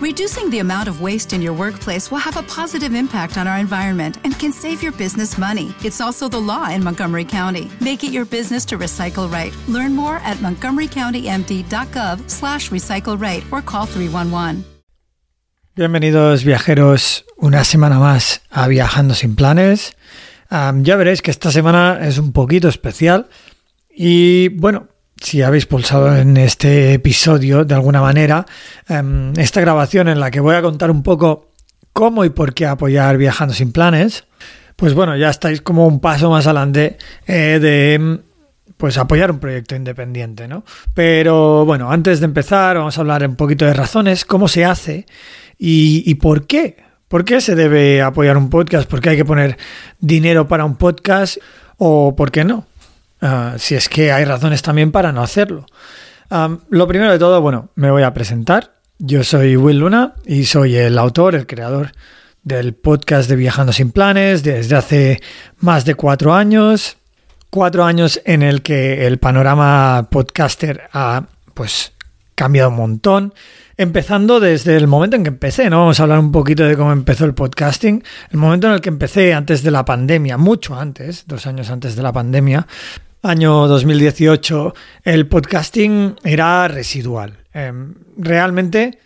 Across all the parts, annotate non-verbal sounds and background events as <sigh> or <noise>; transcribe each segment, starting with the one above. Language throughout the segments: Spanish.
Reducing the amount of waste in your workplace will have a positive impact on our environment and can save your business money. It's also the law in Montgomery County. Make it your business to recycle right. Learn more at montgomerycountymd.gov slash recycle right or call 311. Bienvenidos viajeros una semana más a Viajando sin planes. Um, ya veréis que esta semana es un poquito especial y bueno, si habéis pulsado en este episodio de alguna manera, em, esta grabación en la que voy a contar un poco cómo y por qué apoyar Viajando sin planes, pues bueno, ya estáis como un paso más adelante eh, de pues apoyar un proyecto independiente, ¿no? Pero bueno, antes de empezar vamos a hablar un poquito de razones, cómo se hace y, y por qué. ¿Por qué se debe apoyar un podcast? ¿Por qué hay que poner dinero para un podcast? ¿O por qué no? Ah, si es que hay razones también para no hacerlo. lo primero de todo, bueno, me voy a presentar. Yo soy Will Luna y soy el autor, el creador del podcast de Viajando sin Planes desde hace más de cuatro años. Cuatro años en el que el panorama podcaster ha pues cambiado un montón. Empezando desde el momento en que empecé, ¿no? Vamos a hablar un poquito de cómo empezó el podcasting. El momento en el que empecé antes de la pandemia, mucho antes, dos años antes de la pandemia, año 2018, el podcasting era residual. Em, realmente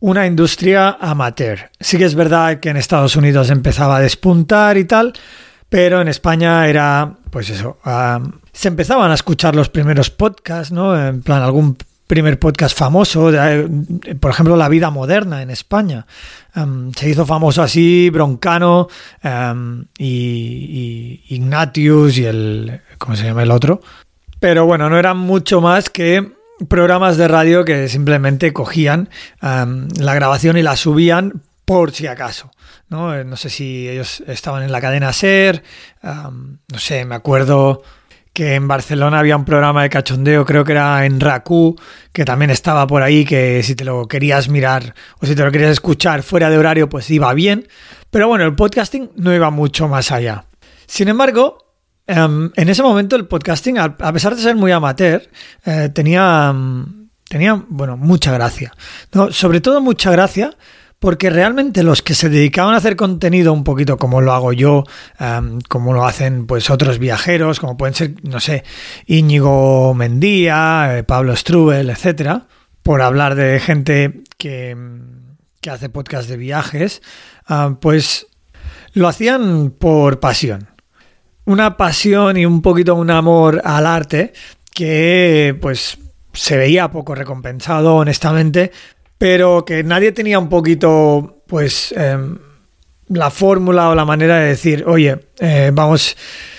una industria amateur. Sí que es verdad que en Estados Unidos empezaba a despuntar y tal, pero en España era, pues eso, se empezaban a escuchar los primeros podcasts, ¿no? En plan, algún primer podcast famoso, por ejemplo, La vida moderna en España. Em, se hizo famoso así Broncano em, y, Ignatius y el, ¿cómo se llama el otro? Pero bueno, no eran mucho más que programas de radio que simplemente cogían em, la grabación y la subían por si acaso. ¿no? Eh, no sé si ellos estaban en la cadena SER, no sé, me acuerdo que en Barcelona había un programa de cachondeo, creo que era en Raku, que también estaba por ahí, que si te lo querías mirar o si te lo querías escuchar fuera de horario, pues iba bien. Pero bueno, el podcasting no iba mucho más allá. Sin embargo, em, en ese momento el podcasting, a pesar de ser muy amateur, eh, tenía, em, tenía, bueno, mucha gracia. Sobre todo mucha gracia porque realmente los que se dedicaban a hacer contenido un poquito como lo hago yo, em, como lo hacen pues otros viajeros, como pueden ser, no sé, Íñigo Mendía, eh, Pablo Strubel, etcétera, por hablar de gente que, que hace podcast de viajes, ah, pues lo hacían por pasión. Una pasión y un poquito un amor al arte que pues se veía poco recompensado, honestamente, pero que nadie tenía un poquito, pues, em, la fórmula o la manera de decir, oye, eh, vamos,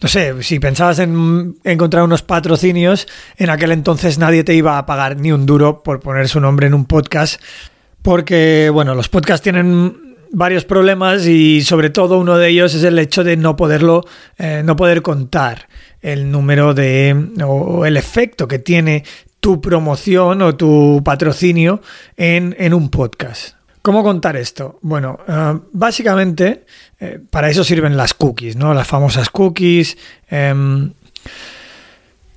no sé, si pensabas en encontrar unos patrocinios, en aquel entonces nadie te iba a pagar ni un duro por poner su nombre en un podcast, porque, bueno, los podcasts tienen varios problemas y sobre todo uno de ellos es el hecho de no poderlo, eh, no poder contar el número de o el efecto que tiene tu promoción o tu patrocinio en, un podcast. ¿Cómo contar esto? Bueno, eh, básicamente eh, para eso sirven las cookies, ¿no? Las famosas cookies. Em,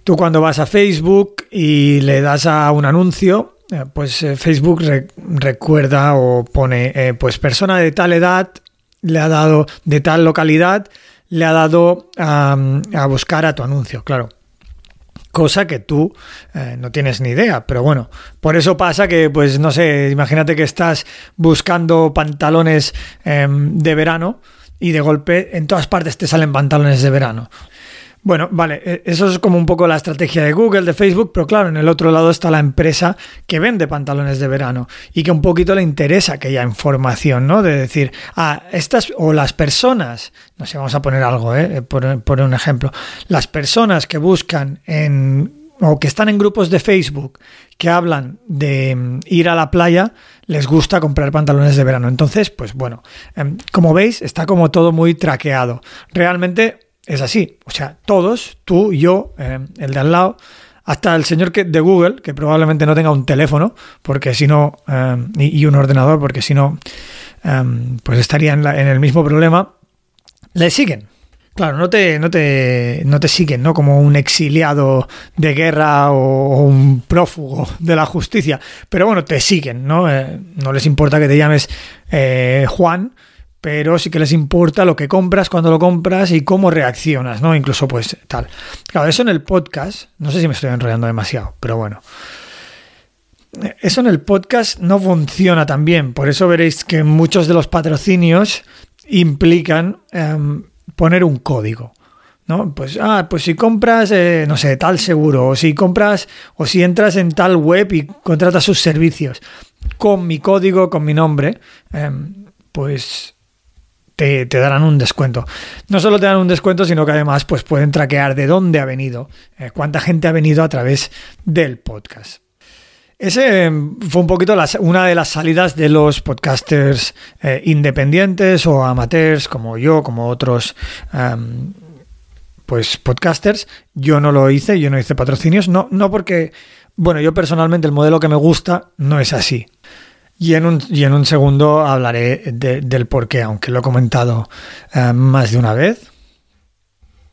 tú cuando vas a Facebook y le das a un anuncio, eh, pues Facebook recuerda o pone, pues persona de tal edad le ha dado, de tal localidad, le ha dado a buscar a tu anuncio, claro cosa que tú eh, no tienes ni idea. Pero bueno, por eso pasa que, pues no sé, imagínate que estás buscando pantalones em, de verano y de golpe en todas partes te salen pantalones de verano. Bueno, vale, e, eso es como un poco la estrategia de Google, de Facebook, pero claro, en el otro lado está la empresa que vende pantalones de verano y que un poquito le interesa aquella información, ¿no? De decir, ah, estas o las personas, no sé, vamos a poner algo, ¿eh? por, por un ejemplo, las personas que buscan en o que están en grupos de Facebook que hablan de mm, ir a la playa, les gusta comprar pantalones de verano. Entonces, pues bueno, em, como veis, está como todo muy traqueado. Realmente es así. O sea, todos, tú, yo, eh, el de al lado, hasta el señor que, de Google, que probablemente no tenga un teléfono, porque si no, eh, y, un ordenador, porque si no, eh, pues estaría en, en el mismo problema, le siguen. Claro, no te, no te, no te siguen, ¿no? Como un exiliado de guerra o, un prófugo de la justicia. Pero bueno, te siguen, ¿no? Eh, no les importa que te llames eh, Juan, pero sí que les importa lo que compras, cuando lo compras y cómo reaccionas, ¿no? Incluso pues tal. Claro, eso en el podcast, no sé si me estoy enrollando demasiado, pero bueno. Eso en el podcast no funciona tan bien, por eso veréis que muchos de los patrocinios implican... Em, poner un código. ¿no? Pues, ah, pues si compras, eh, no sé, tal seguro, o si compras, o si entras en tal web y contratas sus servicios con mi código, con mi nombre, em, pues te, darán un descuento. No solo te dan un descuento, sino que además pues pueden traquear de dónde ha venido, eh, cuánta gente ha venido a través del podcast. Ese em, fue un poquito una de las salidas de los podcasters eh, independientes o amateurs como yo, como otros em, pues podcasters. Yo no lo hice, yo no hice patrocinios, no, no porque, bueno, yo personalmente el modelo que me gusta no es así. Y en un, y en un segundo hablaré del por qué, aunque lo he comentado eh, más de una vez.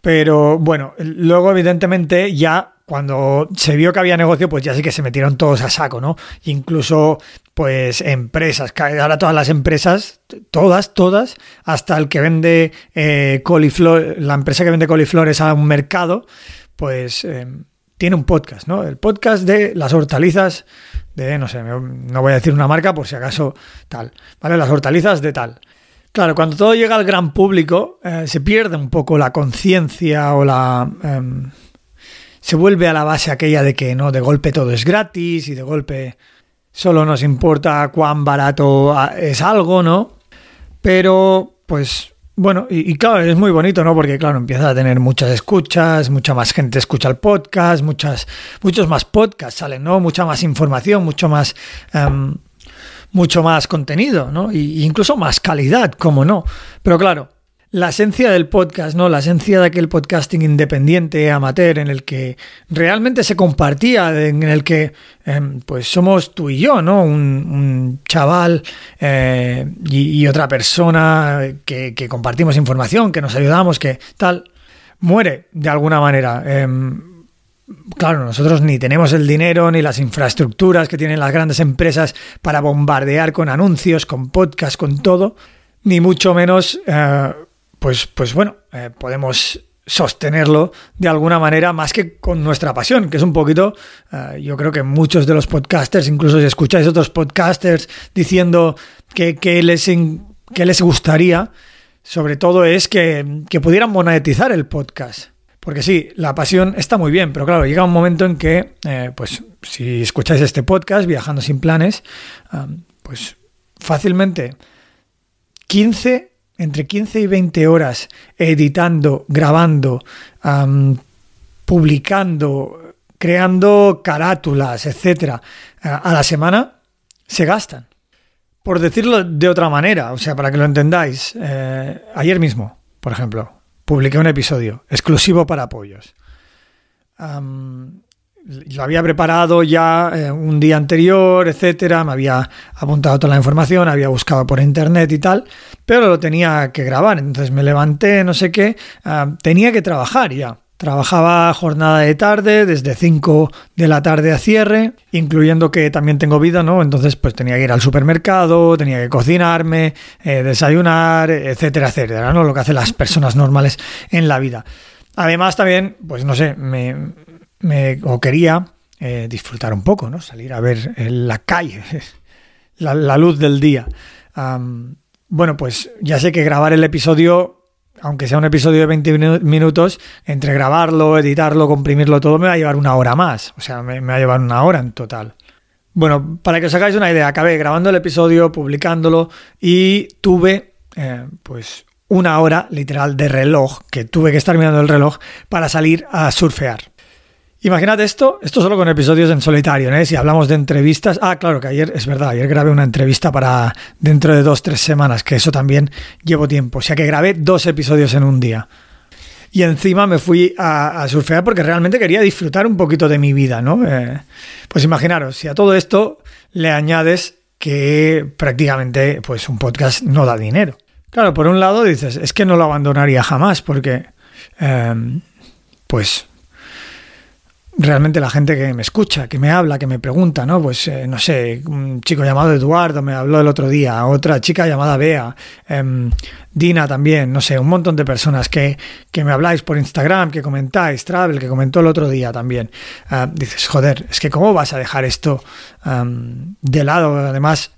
Pero bueno, luego evidentemente ya cuando se vio que había negocio, pues ya sí que se metieron todos a saco, ¿no? Incluso, pues, empresas, ahora todas las empresas, todas, todas, hasta el que vende eh, coliflor, la empresa que vende coliflores a un mercado, pues em, tiene un podcast, ¿no? El podcast de las hortalizas de, no sé, no voy a decir una marca por si acaso tal, ¿vale? Las hortalizas de tal. Claro, cuando todo llega al gran público, eh, se pierde un poco la conciencia o la... Em, se vuelve a la base aquella de que no, de golpe todo es gratis y de golpe solo nos importa cuán barato ah, es algo, ¿no? Pero, pues, bueno, y, claro, es muy bonito, ¿no? Porque, claro, empieza a tener muchas escuchas, mucha más gente escucha el podcast, muchas, muchos más podcasts salen, ¿no? Mucha más información, mucho más, em, mucho más contenido, ¿no? Y, incluso más calidad, como no. Pero claro, la esencia del podcast, ¿no? La esencia de aquel podcasting independiente, amateur, en el que realmente se compartía, en el que em, pues somos tú y yo, ¿no? Un, chaval eh, y, otra persona que, compartimos información, que nos ayudamos, que tal, muere de alguna manera. Em, claro, nosotros ni tenemos el dinero ni las infraestructuras que tienen las grandes empresas para bombardear con anuncios, con podcast, con todo, ni mucho menos eh, pues, pues bueno, eh, podemos sostenerlo de alguna manera más que con nuestra pasión, que es un poquito, eh, yo creo que muchos de los podcasters, incluso si escucháis otros podcasters diciendo que, les, que les gustaría, sobre todo es que, pudieran monetizar el podcast. Porque sí, la pasión está muy bien, pero claro, llega un momento en que, eh, pues si escucháis este podcast, Viajando sin planes, pues fácilmente 15 entre 15 y 20 horas editando, grabando, publicando, creando carátulas, etcétera, a la semana, se gastan. Por decirlo de otra manera, o sea, para que lo entendáis, eh, ayer mismo, por ejemplo, publiqué un episodio exclusivo para apoyos lo había preparado ya eh, un día anterior, etcétera, me había apuntado toda la información, había buscado por internet y tal, pero lo tenía que grabar. Entonces me levanté, no sé qué, ah, tenía que trabajar ya. Trabajaba jornada de tarde, desde 5 de la tarde a cierre, incluyendo que también tengo vida, ¿no? Entonces, pues tenía que ir al supermercado, tenía que cocinarme, eh, desayunar, etcétera, etcétera, ¿no? Lo que hacen las personas normales en la vida. Además, también, pues no sé, me, me, o quería eh, disfrutar un poco, ¿no? Salir a ver la calle, <laughs> la, luz del día. bueno, pues ya sé que grabar el episodio, aunque sea un episodio de 20 minutos, entre grabarlo, editarlo, comprimirlo todo, me va a llevar una hora más. O sea, me, va a llevar una hora en total. Bueno, para que os hagáis una idea, acabé grabando el episodio, publicándolo y tuve, eh, pues, una hora literal de reloj, que tuve que estar mirando el reloj para salir a surfear. Imagínate esto, esto solo con episodios en solitario, ¿eh? Si hablamos de entrevistas. Ah, claro, que ayer, es verdad, ayer grabé una entrevista para dentro de dos, tres semanas, que eso también llevo tiempo. O sea que grabé dos episodios en un día. Y encima me fui a, surfear porque realmente quería disfrutar un poquito de mi vida, ¿no? Eh, pues imaginaros, si a todo esto le añades que prácticamente pues un podcast no da dinero. Claro, por un lado dices, es que no lo abandonaría jamás porque em, pues realmente la gente que me escucha, que me habla, que me pregunta, ¿no? Pues eh, no sé, un chico llamado Eduardo me habló el otro día, otra chica llamada Bea, em, Dina también, no sé, un montón de personas que, que, me habláis por Instagram, que comentáis, Travel, que comentó el otro día también. Ah, dices, joder, es que cómo vas a dejar esto de lado, además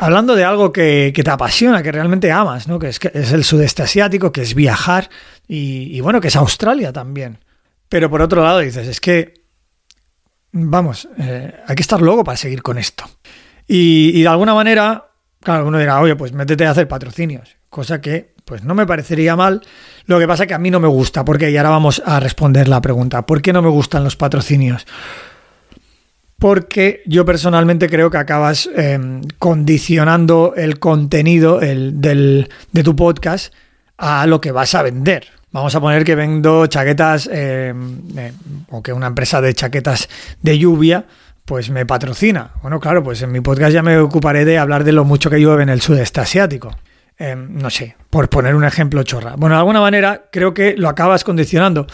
hablando de algo que, te apasiona, que realmente amas, ¿no? que, es, que es el sudeste asiático, que es viajar y, bueno, que es Australia también. Pero por otro lado dices, es que, vamos, eh, hay que estar loco para seguir con esto. Y, de alguna manera, claro, uno dirá, oye, pues métete a hacer patrocinios, cosa que pues no me parecería mal. Lo que pasa que a mí no me gusta, porque y ahora vamos a responder la pregunta, ¿por qué no me gustan los patrocinios? porque yo personalmente creo que acabas em, condicionando el contenido de tu podcast a lo que vas a vender. Vamos a poner que vendo chaquetas em, em, o que una empresa de chaquetas de lluvia pues me patrocina. Bueno, claro, pues en mi podcast ya me ocuparé de hablar de lo mucho que llueve en el sudeste asiático. no sé, por poner un ejemplo chorra. Bueno, de alguna manera creo que lo acabas condicionando.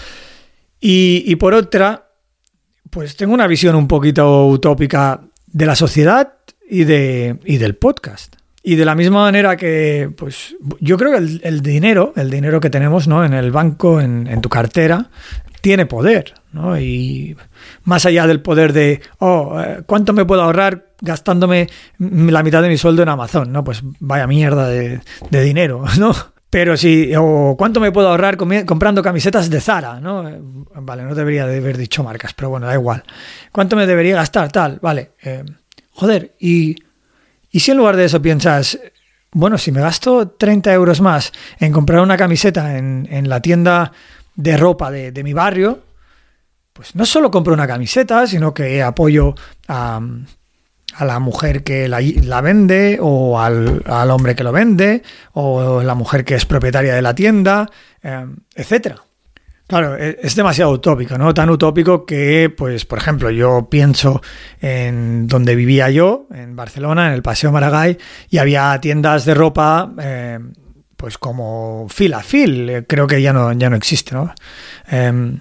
y por otra, pues tengo una visión un poquito utópica de la sociedad y, de, y del podcast. Y de la misma manera que, pues, yo creo que el, dinero, el dinero que tenemos, ¿no? En el banco, en, tu cartera, tiene poder, ¿no? Y más allá del poder de, oh, eh, ¿cuánto me puedo ahorrar gastándome la mitad de mi sueldo en Amazon? No, pues vaya mierda de, de dinero, <laughs> ¿no? Pero si, o cuánto me puedo ahorrar comprando camisetas de Zara, ¿no? Vale, no debería de haber dicho marcas, pero bueno, da igual. ¿Cuánto me debería gastar? Tal, vale. Eh, joder, y, y si en lugar de eso piensas, bueno, si me gasto 30 euros más en comprar una camiseta en, en la tienda de ropa de, mi barrio, pues no solo compro una camiseta, sino que apoyo a la mujer que la, vende o al, hombre que lo vende o la mujer que es propietaria de la tienda, eh, etcétera. Claro, e, es demasiado utópico, ¿no? Tan utópico que, pues, por ejemplo, yo pienso en donde vivía yo, en Barcelona, en el Paseo Maragall, y había tiendas de ropa, eh, pues como fila fil, eh, creo que ya no, ya no existe, ¿no? Em,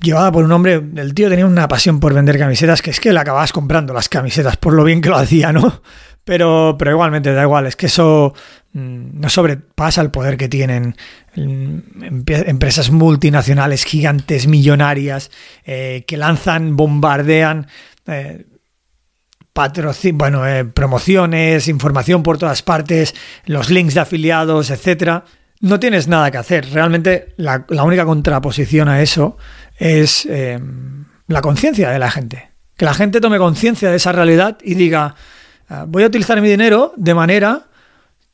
llevada por un hombre, el tío tenía una pasión por vender camisetas, que es que le acababas comprando las camisetas por lo bien que lo hacía, ¿no? Pero, pero igualmente da igual, es que eso no sobrepasa el poder que tienen mm, empresas multinacionales gigantes, millonarias, eh, que lanzan, bombardean eh, bueno, eh, promociones, información por todas partes, los links de afiliados, etcétera. No tienes nada que hacer. Realmente la, la única contraposición a eso es eh, la conciencia de la gente. Que la gente tome conciencia de esa realidad y diga, ah, voy a utilizar mi dinero de manera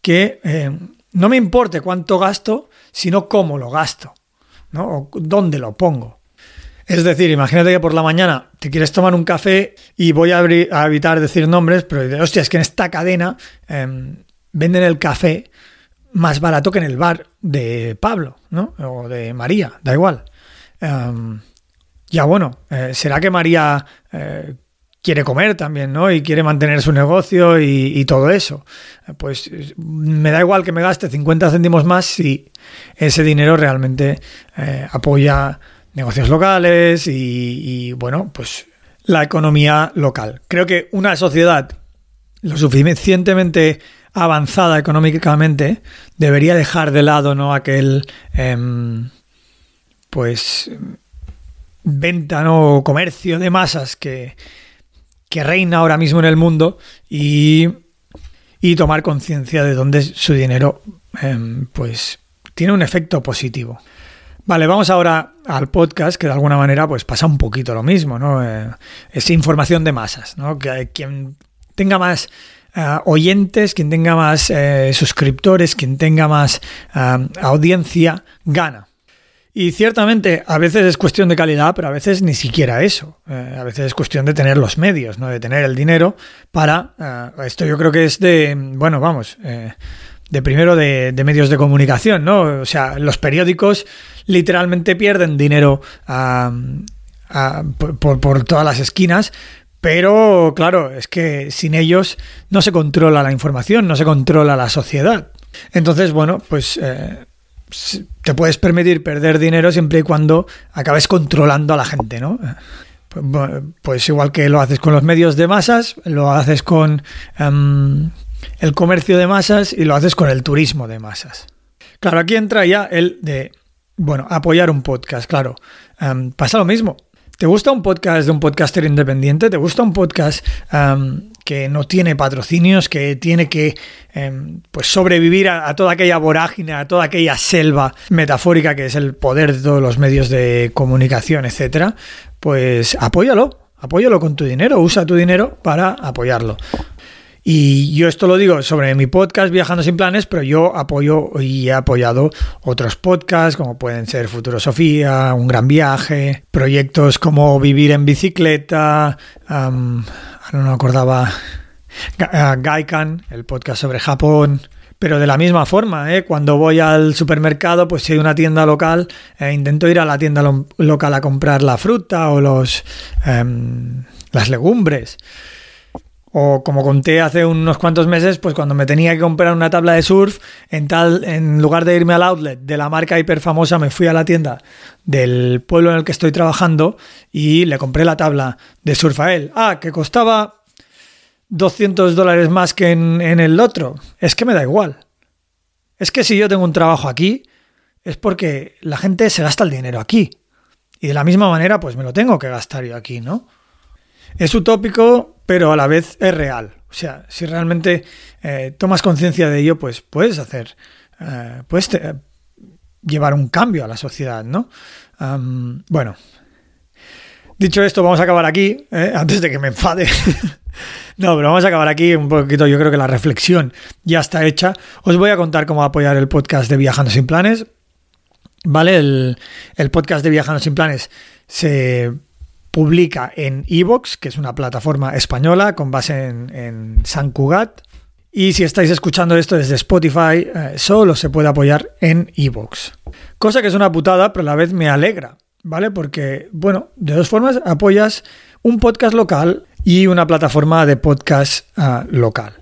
que eh, no me importe cuánto gasto, sino cómo lo gasto, ¿no? O dónde lo pongo. Es decir, imagínate que por la mañana te quieres tomar un café y voy a, evitar decir nombres, pero hostia, es que en esta cadena em, venden el café más barato que en el bar de Pablo, ¿no? O de María, da igual. Em, ya bueno, eh, ¿será que María eh, quiere comer también, ¿no? Y quiere mantener su negocio y, todo eso. Pues me da igual que me gaste 50 céntimos más si ese dinero realmente eh, apoya negocios locales y, bueno, pues la economía local. Creo que una sociedad lo suficientemente avanzada económicamente debería dejar de lado no aquel em, pues venta o comercio de masas que, que reina ahora mismo en el mundo y, y tomar conciencia de dónde su dinero em, pues tiene un efecto positivo. Vale, vamos ahora al podcast, que de alguna manera pues pasa un poquito lo mismo, ¿no? Eh, es información de masas, ¿no? Que quien tenga más eh, oyentes, quien tenga más eh, suscriptores, quien tenga más audiencia, gana. Y ciertamente a veces es cuestión de calidad, pero a veces ni siquiera eso. Eh, a veces es cuestión de tener los medios, ¿no? de tener el dinero para... Eh, esto yo creo que es de, bueno, vamos, eh, de primero de, medios de comunicación, ¿no? O sea, los periódicos literalmente pierden dinero por, por todas las esquinas, pero claro, es que sin ellos no se controla la información, no se controla la sociedad. Entonces, bueno, pues te puedes permitir perder dinero siempre y cuando acabes controlando a la gente, ¿no? Pues igual que lo haces con los medios de masas, lo haces con em, el comercio de masas y lo haces con el turismo de masas. Claro, aquí entra ya el de, bueno, apoyar un podcast, claro. Em, pasa lo mismo. ¿Te gusta un podcast de un podcaster independiente? ¿Te gusta un podcast em, que no tiene patrocinios, que tiene que pues sobrevivir a, a, toda aquella vorágine, a toda aquella selva metafórica que es el poder de todos los medios de comunicación, etcétera? pues apóyalo, apóyalo con tu dinero, usa tu dinero para apoyarlo. Y yo esto lo digo sobre mi podcast Viajando sin planes, pero yo apoyo y he apoyado otros podcasts como pueden ser Futurosofía, Un Gran Viaje, proyectos como Vivir en Bicicleta, no me acordaba, Gaikan, el podcast sobre Japón, pero de la misma forma, ¿eh? cuando voy al supermercado, pues si hay una tienda local, eh, intento ir a la tienda local a comprar la fruta o los, em, las legumbres. O como conté hace unos cuantos meses, pues cuando me tenía que comprar una tabla de surf, en tal, en lugar de irme al outlet de la marca hiper famosa, me fui a la tienda del pueblo en el que estoy trabajando y le compré la tabla de surf a él. Ah, que costaba 200 dólares más que en, el otro. Es que me da igual. Es que si yo tengo un trabajo aquí, es porque la gente se gasta el dinero aquí. Y de la misma manera, pues me lo tengo que gastar yo aquí, ¿no? Es utópico, pero a la vez es real. O sea, si realmente eh, tomas conciencia de ello, pues puedes hacer, eh, puedes llevar un cambio a la sociedad, ¿no? bueno, dicho esto, vamos a acabar aquí, ¿eh? antes de que me enfade. <laughs> No, pero vamos a acabar aquí un poquito. Yo creo que la reflexión ya está hecha. Os voy a contar cómo apoyar el podcast de Viajando sin Planes. ¿Vale? El, podcast de Viajando sin Planes se publica en Evox, que es una plataforma española con base en, San Cugat. Y si estáis escuchando esto desde Spotify, eh, solo se puede apoyar en Evox. Cosa que es una putada, pero a la vez me alegra, ¿vale? Porque, bueno, de dos formas apoyas un podcast local y una plataforma de podcast ah, local.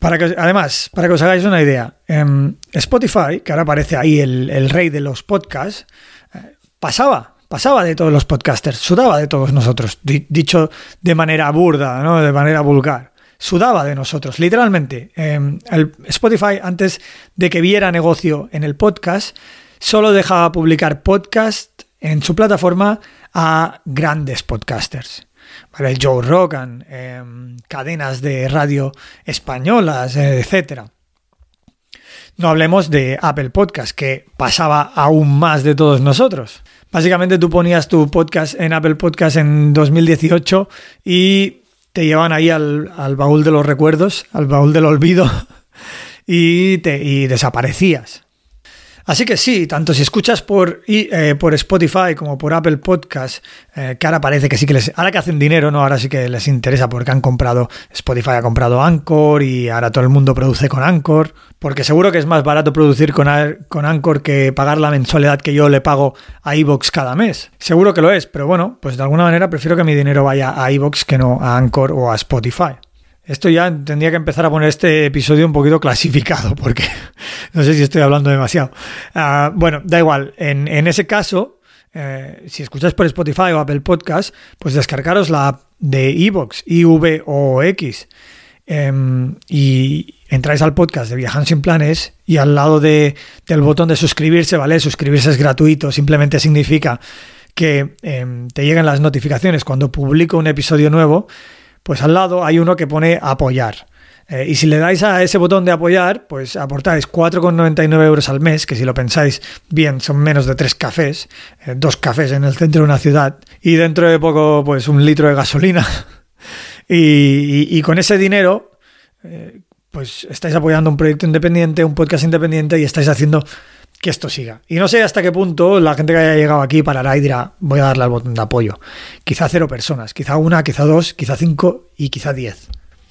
Para que, además, para que os hagáis una idea, em, Spotify, que ahora aparece ahí el, rey de los podcasts, eh, pasaba, pasaba de todos los podcasters, sudaba de todos nosotros, dicho de manera burda, ¿no? de manera vulgar. Sudaba de nosotros, literalmente. Em, el Spotify, antes de que viera negocio en el podcast, solo dejaba publicar podcast en su plataforma a grandes podcasters. El Joe Rogan, em, cadenas de radio españolas, etc. No hablemos de Apple Podcast, que pasaba aún más de todos nosotros. Básicamente tú ponías tu podcast en Apple Podcast en 2018 y te llevan ahí al, baúl de los recuerdos, al baúl del olvido <laughs> y, te, y desaparecías. Así que sí, tanto si escuchas por, eh, por Spotify como por Apple Podcast, eh, que ahora parece que sí que les... Ahora que hacen dinero, ¿no? Ahora sí que les interesa porque han comprado... Spotify ha comprado Anchor y ahora todo el mundo produce con Anchor. Porque seguro que es más barato producir con, con Anchor que pagar la mensualidad que yo le pago a Evox cada mes. Seguro que lo es, pero bueno, pues de alguna manera prefiero que mi dinero vaya a Evox que no a Anchor o a Spotify. Esto ya tendría que empezar a poner este episodio un poquito clasificado, porque <laughs> no sé si estoy hablando demasiado. Ah, bueno, da igual. En, ese caso, eh, si escucháis por Spotify o Apple Podcast, pues descargaros la app de Evox, IVOX, em, y entráis al podcast de Viajando sin Planes y al lado del botón de suscribirse, ¿vale? Suscribirse es gratuito, simplemente significa que em, te lleguen las notificaciones cuando publico un episodio nuevo pues al lado hay uno que pone apoyar. Eh, y si le dais a ese botón de apoyar, pues aportáis 4,99 euros al mes, que si lo pensáis bien son menos de tres cafés, eh, dos cafés en el centro de una ciudad, y dentro de poco pues un litro de gasolina. <laughs> y, con ese dinero, eh, pues estáis apoyando un proyecto independiente, un podcast independiente y estáis haciendo que esto siga. Y no sé hasta qué punto la gente que haya llegado aquí parará y dirá, voy a darle al botón de apoyo. Quizá cero personas, quizá una, quizá dos, quizá cinco y quizá diez.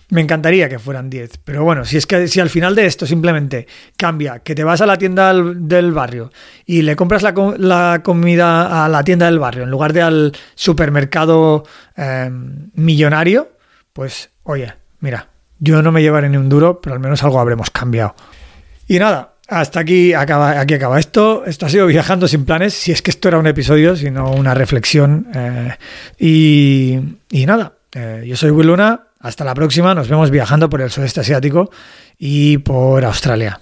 Me encantaría que fueran diez, pero bueno, si es que si al final de esto simplemente cambia, que te vas a la tienda del barrio y le compras la, comida a la tienda del barrio en lugar de al supermercado em, millonario, pues oye, mira, yo no me llevaré ni un duro, pero al menos algo habremos cambiado. Y nada, hasta aquí acaba, aquí acaba esto. Esto ha sido Viajando sin planes, si es que esto era un episodio, sino una reflexión. Eh, y, nada, eh, yo soy Will Luna. Hasta la próxima. Nos vemos viajando por el sudeste asiático y por Australia.